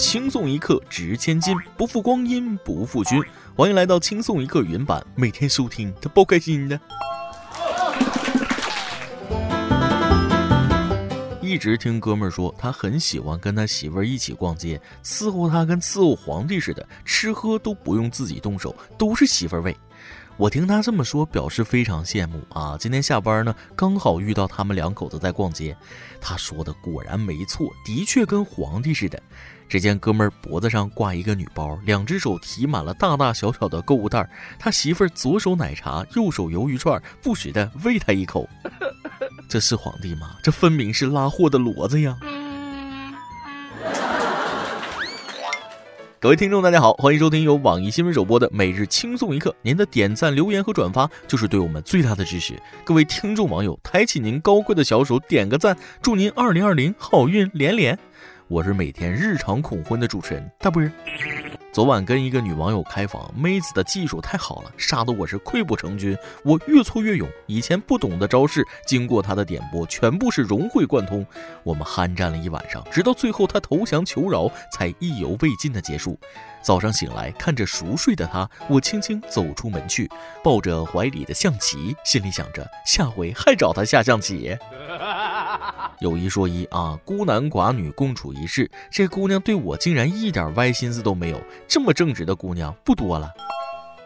轻松一刻值千金，不负光阴不负君。欢迎来到轻松一刻原版，每天收听，他包开心的。一直听哥们儿说，他很喜欢跟他媳妇儿一起逛街，伺候他跟伺候皇帝似的，吃喝都不用自己动手，都是媳妇儿喂。我听他这么说，表示非常羡慕啊！今天下班呢，刚好遇到他们两口子在逛街。他说的果然没错，的确跟皇帝似的。只见哥们儿脖子上挂一个女包，两只手提满了大大小小的购物袋。他媳妇儿左手奶茶，右手鱿鱼串，不时的喂他一口。这是皇帝吗？这分明是拉货的骡子呀！各位听众，大家好，欢迎收听由网易新闻首播的每日轻松一刻。您的点赞、留言和转发就是对我们最大的支持。各位听众网友，抬起您高贵的小手，点个赞，祝您二零二零好运连连。我是每天日常恐婚的主持人大波儿。昨晚跟一个女网友开房，妹子的技术太好了，杀得我是溃不成军。我越挫越勇，以前不懂的招式，经过她的点拨，全部是融会贯通。我们酣战了一晚上，直到最后她投降求饶，才意犹未尽的结束。早上醒来，看着熟睡的她，我轻轻走出门去，抱着怀里的象棋，心里想着下回还找她下象棋。有一说一啊，孤男寡女共处一室，这姑娘对我竟然一点歪心思都没有。这么正直的姑娘不多了。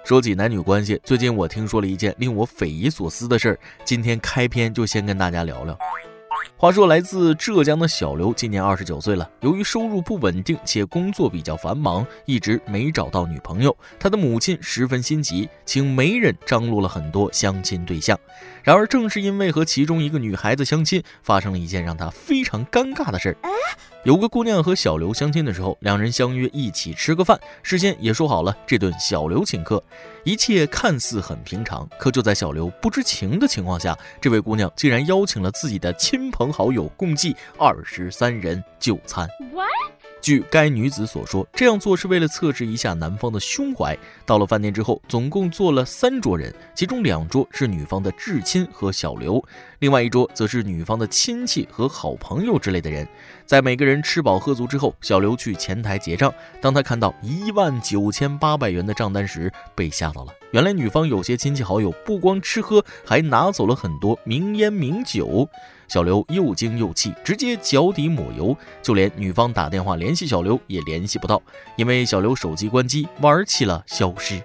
说起男女关系，最近我听说了一件令我匪夷所思的事儿，今天开篇就先跟大家聊聊。话说，来自浙江的小刘今年二十九岁了。由于收入不稳定且工作比较繁忙，一直没找到女朋友。他的母亲十分心急，请媒人张罗了很多相亲对象。然而，正是因为和其中一个女孩子相亲，发生了一件让他非常尴尬的事儿。有个姑娘和小刘相亲的时候，两人相约一起吃个饭，事先也说好了，这顿小刘请客。一切看似很平常，可就在小刘不知情的情况下，这位姑娘竟然邀请了自己的亲朋好友，共计二十三人就餐。据该女子所说，这样做是为了测试一下男方的胸怀。到了饭店之后，总共坐了三桌人，其中两桌是女方的至亲和小刘，另外一桌则是女方的亲戚和好朋友之类的人。在每个人吃饱喝足之后，小刘去前台结账。当他看到一万九千八百元的账单时，被吓到了。原来女方有些亲戚好友不光吃喝，还拿走了很多名烟名酒。小刘又惊又气，直接脚底抹油，就连女方打电话联系小刘也联系不到，因为小刘手机关机，玩起了消失。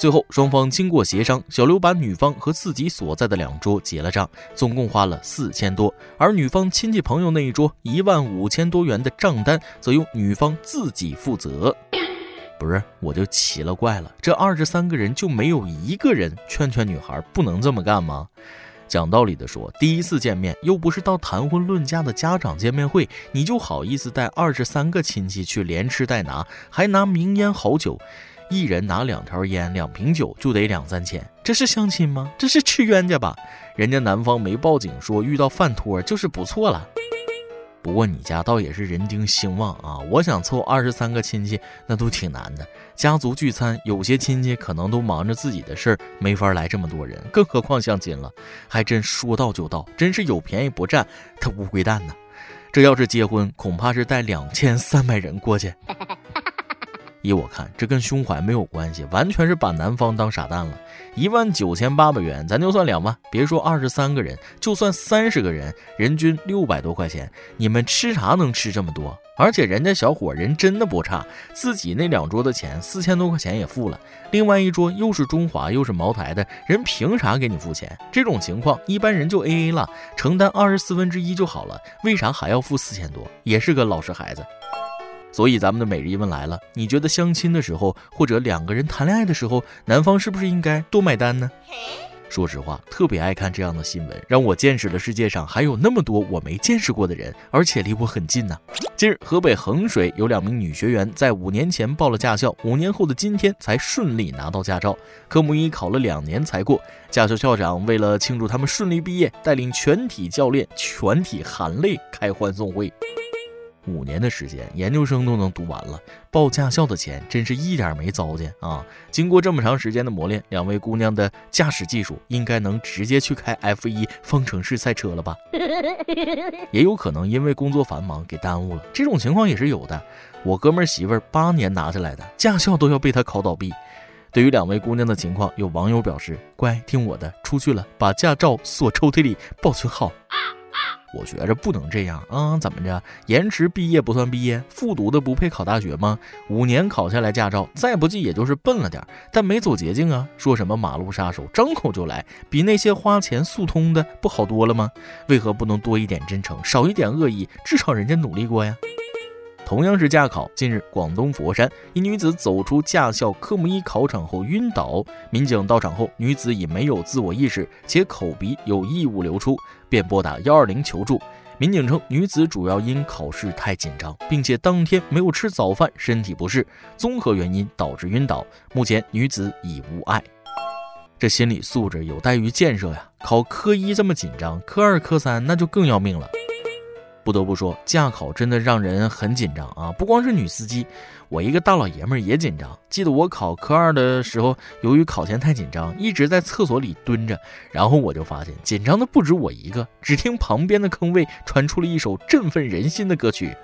最后双方经过协商，小刘把女方和自己所在的两桌结了账，总共花了四千多，而女方亲戚朋友那一桌一万五千多元的账单则由女方自己负责。不是，我就奇了怪了，这二十三个人就没有一个人劝劝女孩不能这么干吗？讲道理的说，第一次见面又不是到谈婚论嫁的家长见面会，你就好意思带二十三个亲戚去连吃带拿，还拿名烟好酒，一人拿两条烟、两瓶酒就得两三千，这是相亲吗？这是吃冤家吧？人家男方没报警说遇到饭托就是不错了。不过你家倒也是人丁兴旺啊！我想凑二十三个亲戚，那都挺难的。家族聚餐，有些亲戚可能都忙着自己的事儿，没法来这么多人，更何况相亲了，还真说到就到，真是有便宜不占，他乌龟蛋呢！这要是结婚，恐怕是带两千三百人过去。依我看，这跟胸怀没有关系，完全是把男方当傻蛋了。一万九千八百元，咱就算两万，别说二十三个人，就算三十个人，人均六百多块钱，你们吃啥能吃这么多？而且人家小伙人真的不差，自己那两桌的钱四千多块钱也付了，另外一桌又是中华又是茅台的人，凭啥给你付钱？这种情况一般人就 A A 了，承担二十四分之一就好了，为啥还要付四千多？也是个老实孩子。所以咱们的每日一问来了，你觉得相亲的时候，或者两个人谈恋爱的时候，男方是不是应该多买单呢？说实话，特别爱看这样的新闻，让我见识了世界上还有那么多我没见识过的人，而且离我很近呢。近日，河北衡水有两名女学员在五年前报了驾校，五年后的今天才顺利拿到驾照，科目一考了两年才过。驾校校长为了庆祝他们顺利毕业，带领全体教练全体含泪开欢送会。五年的时间，研究生都能读完了，报驾校的钱真是一点没糟践啊！经过这么长时间的磨练，两位姑娘的驾驶技术应该能直接去开 F 一方程式赛车了吧？也有可能因为工作繁忙给耽误了，这种情况也是有的。我哥们媳妇儿八年拿下来的驾校都要被他考倒闭。对于两位姑娘的情况，有网友表示：“乖，听我的，出去了把驾照锁抽屉里保存好。”我觉着不能这样啊！怎么着？延迟毕业不算毕业，复读的不配考大学吗？五年考下来驾照，再不济也就是笨了点，但没走捷径啊！说什么马路杀手，张口就来，比那些花钱速通的不好多了吗？为何不能多一点真诚，少一点恶意？至少人家努力过呀！同样是驾考，近日广东佛山一女子走出驾校科目一考场后晕倒，民警到场后，女子已没有自我意识，且口鼻有异物流出，便拨打幺二零求助。民警称，女子主要因考试太紧张，并且当天没有吃早饭，身体不适，综合原因导致晕倒。目前女子已无碍。这心理素质有待于建设呀！考科一这么紧张，科二、科三那就更要命了。不得不说，驾考真的让人很紧张啊！不光是女司机，我一个大老爷们儿也紧张。记得我考科二的时候，由于考前太紧张，一直在厕所里蹲着，然后我就发现紧张的不止我一个。只听旁边的坑位传出了一首振奋人心的歌曲。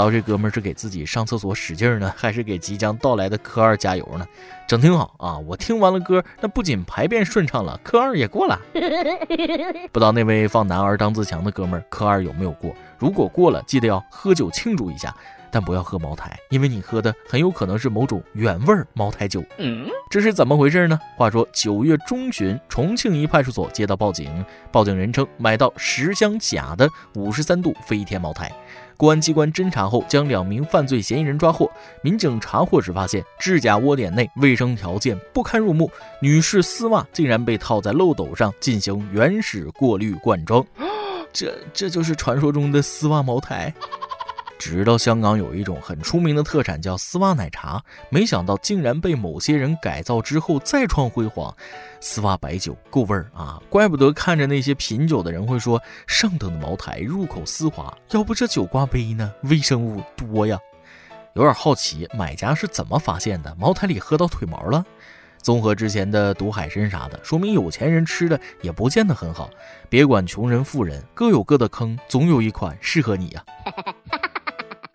道这哥们是给自己上厕所使劲呢，还是给即将到来的科二加油呢？整挺好啊！我听完了歌，那不仅排便顺畅了，科二也过了。不知道那位放男儿当自强的哥们儿科二有没有过？如果过了，记得要喝酒庆祝一下，但不要喝茅台，因为你喝的很有可能是某种原味茅台酒。这是怎么回事呢？话说九月中旬，重庆一派出所接到报警，报警人称买到十箱假的五十三度飞天茅台。公安机关侦查后，将两名犯罪嫌疑人抓获。民警查获时发现，制假窝点内卫生条件不堪入目，女士丝袜竟然被套在漏斗上进行原始过滤灌装。这这就是传说中的丝袜茅台。知道香港有一种很出名的特产叫丝袜奶茶，没想到竟然被某些人改造之后再创辉煌。丝袜白酒够味儿啊，怪不得看着那些品酒的人会说上等的茅台入口丝滑，要不这酒挂杯呢，微生物多呀。有点好奇，买家是怎么发现的？茅台里喝到腿毛了？综合之前的毒海参啥的，说明有钱人吃的也不见得很好。别管穷人富人，各有各的坑，总有一款适合你呀。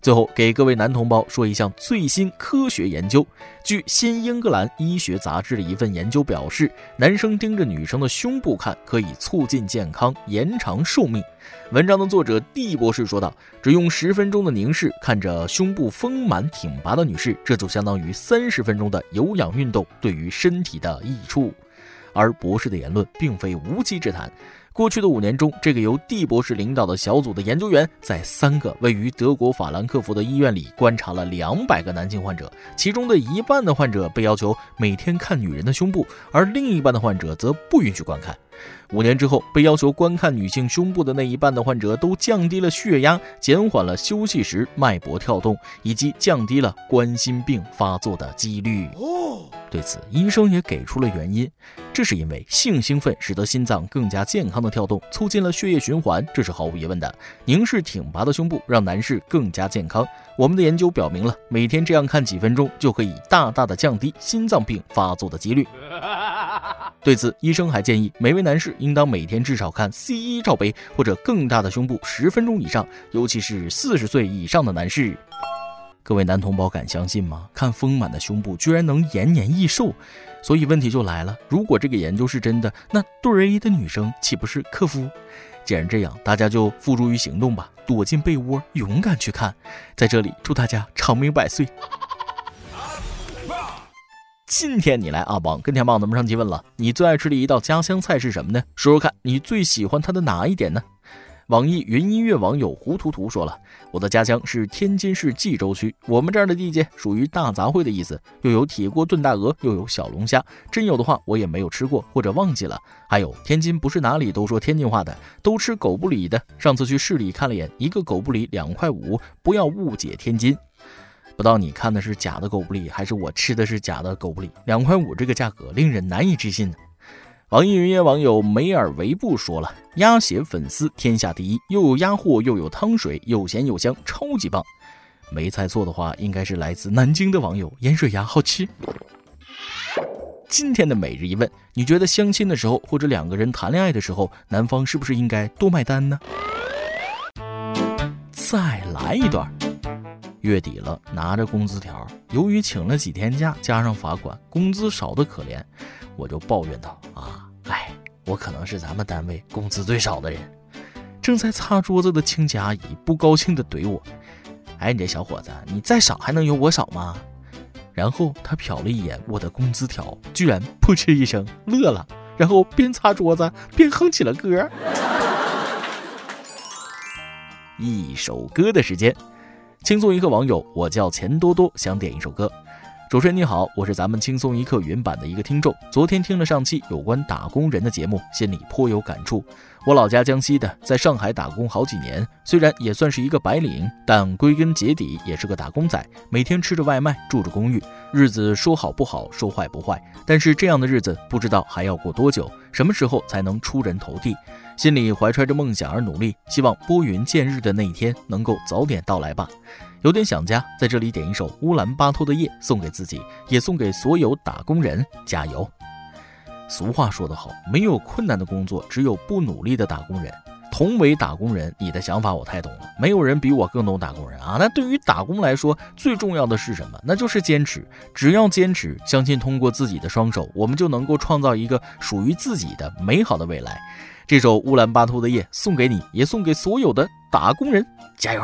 最后给各位男同胞说一项最新科学研究。据《新英格兰医学杂志》的一份研究表示，男生盯着女生的胸部看，可以促进健康、延长寿命。文章的作者 D 博士说道：“只用十分钟的凝视，看着胸部丰满挺拔的女士，这就相当于三十分钟的有氧运动对于身体的益处。”而博士的言论并非无稽之谈。过去的五年中，这个由 D 博士领导的小组的研究员，在三个位于德国法兰克福的医院里观察了两百个男性患者，其中的一半的患者被要求每天看女人的胸部，而另一半的患者则不允许观看。五年之后，被要求观看女性胸部的那一半的患者都降低了血压，减缓了休息时脉搏跳动，以及降低了冠心病发作的几率。对此，医生也给出了原因，这是因为性兴奋使得心脏更加健康的跳动，促进了血液循环，这是毫无疑问的。凝视挺拔的胸部，让男士更加健康。我们的研究表明了，每天这样看几分钟，就可以大大的降低心脏病发作的几率。对此，医生还建议每位男士应当每天至少看 C 一罩杯或者更大的胸部十分钟以上，尤其是四十岁以上的男士。各位男同胞敢相信吗？看丰满的胸部居然能延年益寿，所以问题就来了：如果这个研究是真的，那对 A 的女生岂不是克夫？既然这样，大家就付诸于行动吧，躲进被窝，勇敢去看。在这里，祝大家长命百岁。今天你来阿邦跟天棒咱们上期问了，你最爱吃的一道家乡菜是什么呢？说说看你最喜欢它的哪一点呢？网易云音乐网友胡图图说了：“我的家乡是天津市蓟州区，我们这儿的地界属于大杂烩的意思，又有铁锅炖大鹅，又有小龙虾。真有的话，我也没有吃过或者忘记了。还有，天津不是哪里都说天津话的，都吃狗不理的。上次去市里看了眼，一个狗不理两块五，不要误解天津。不知道你看的是假的狗不理，还是我吃的是假的狗不理？两块五这个价格令人难以置信呢。”网易云音乐网友梅尔维布说了：“鸭血粉丝天下第一，又有鸭货，又有汤水，又咸又香，超级棒。”没猜错的话，应该是来自南京的网友盐水鸭好吃。今天的每日一问：你觉得相亲的时候，或者两个人谈恋爱的时候，男方是不是应该多买单呢？再来一段。月底了，拿着工资条，由于请了几天假，加上罚款，工资少的可怜。我就抱怨道：“啊，哎，我可能是咱们单位工资最少的人。”正在擦桌子的清洁阿姨不高兴地怼我：“哎，你这小伙子，你再少还能有我少吗？”然后他瞟了一眼我的工资条，居然扑哧一声乐了，然后边擦桌子边哼起了歌。一首歌的时间，轻松一刻网友，我叫钱多多，想点一首歌。主持人你好，我是咱们轻松一刻云版的一个听众。昨天听了上期有关打工人的节目，心里颇有感触。我老家江西的，在上海打工好几年，虽然也算是一个白领，但归根结底也是个打工仔，每天吃着外卖，住着公寓，日子说好不好，说坏不坏。但是这样的日子不知道还要过多久，什么时候才能出人头地？心里怀揣着梦想而努力，希望拨云见日的那一天能够早点到来吧。有点想家，在这里点一首乌兰巴托的夜，送给自己，也送给所有打工人，加油！俗话说得好，没有困难的工作，只有不努力的打工人。同为打工人，你的想法我太懂了，没有人比我更懂打工人啊。那对于打工来说，最重要的是什么？那就是坚持。只要坚持，相信通过自己的双手，我们就能够创造一个属于自己的美好的未来。这首乌兰巴托的夜送给你，也送给所有的打工人，加油！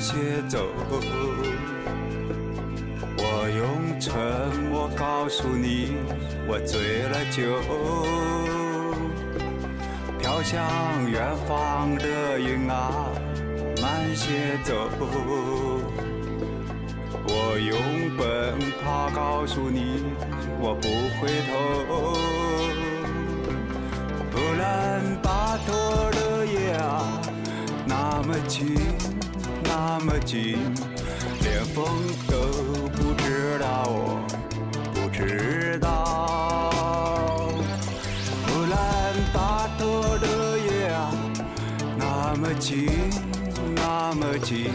些走，我用沉默告诉你，我醉了酒。飘向远方的云啊，慢些走，我用奔跑告诉你，我不回头。乌兰巴托的夜啊，那么近。那么近，连风都不知道，我不知道。乌兰巴托的夜啊，那么近，那么近，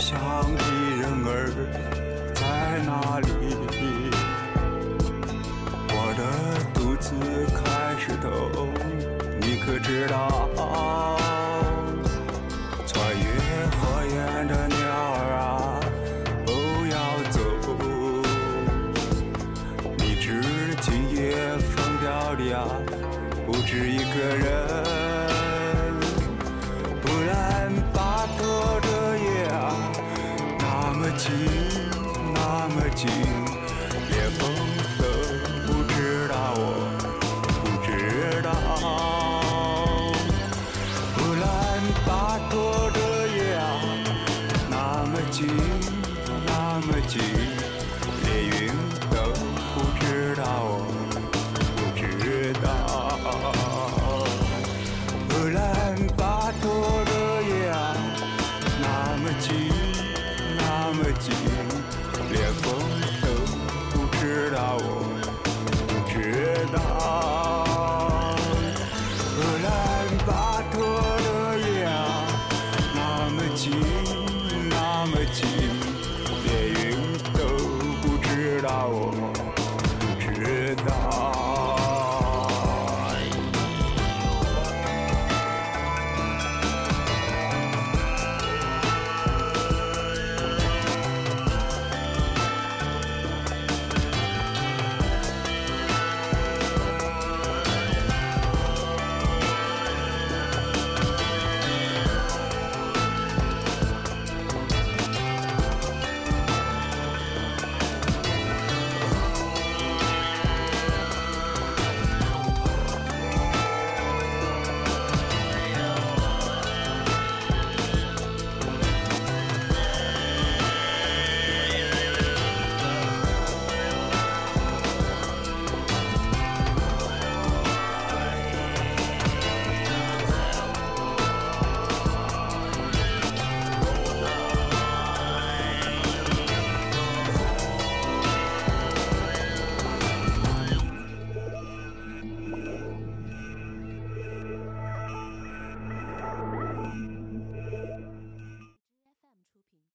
想的人儿在哪里我的肚子开始痛你可知道穿越火焰的鸟儿啊不要走。你知今夜风飘零啊不止一个人。 지나을지 maturity.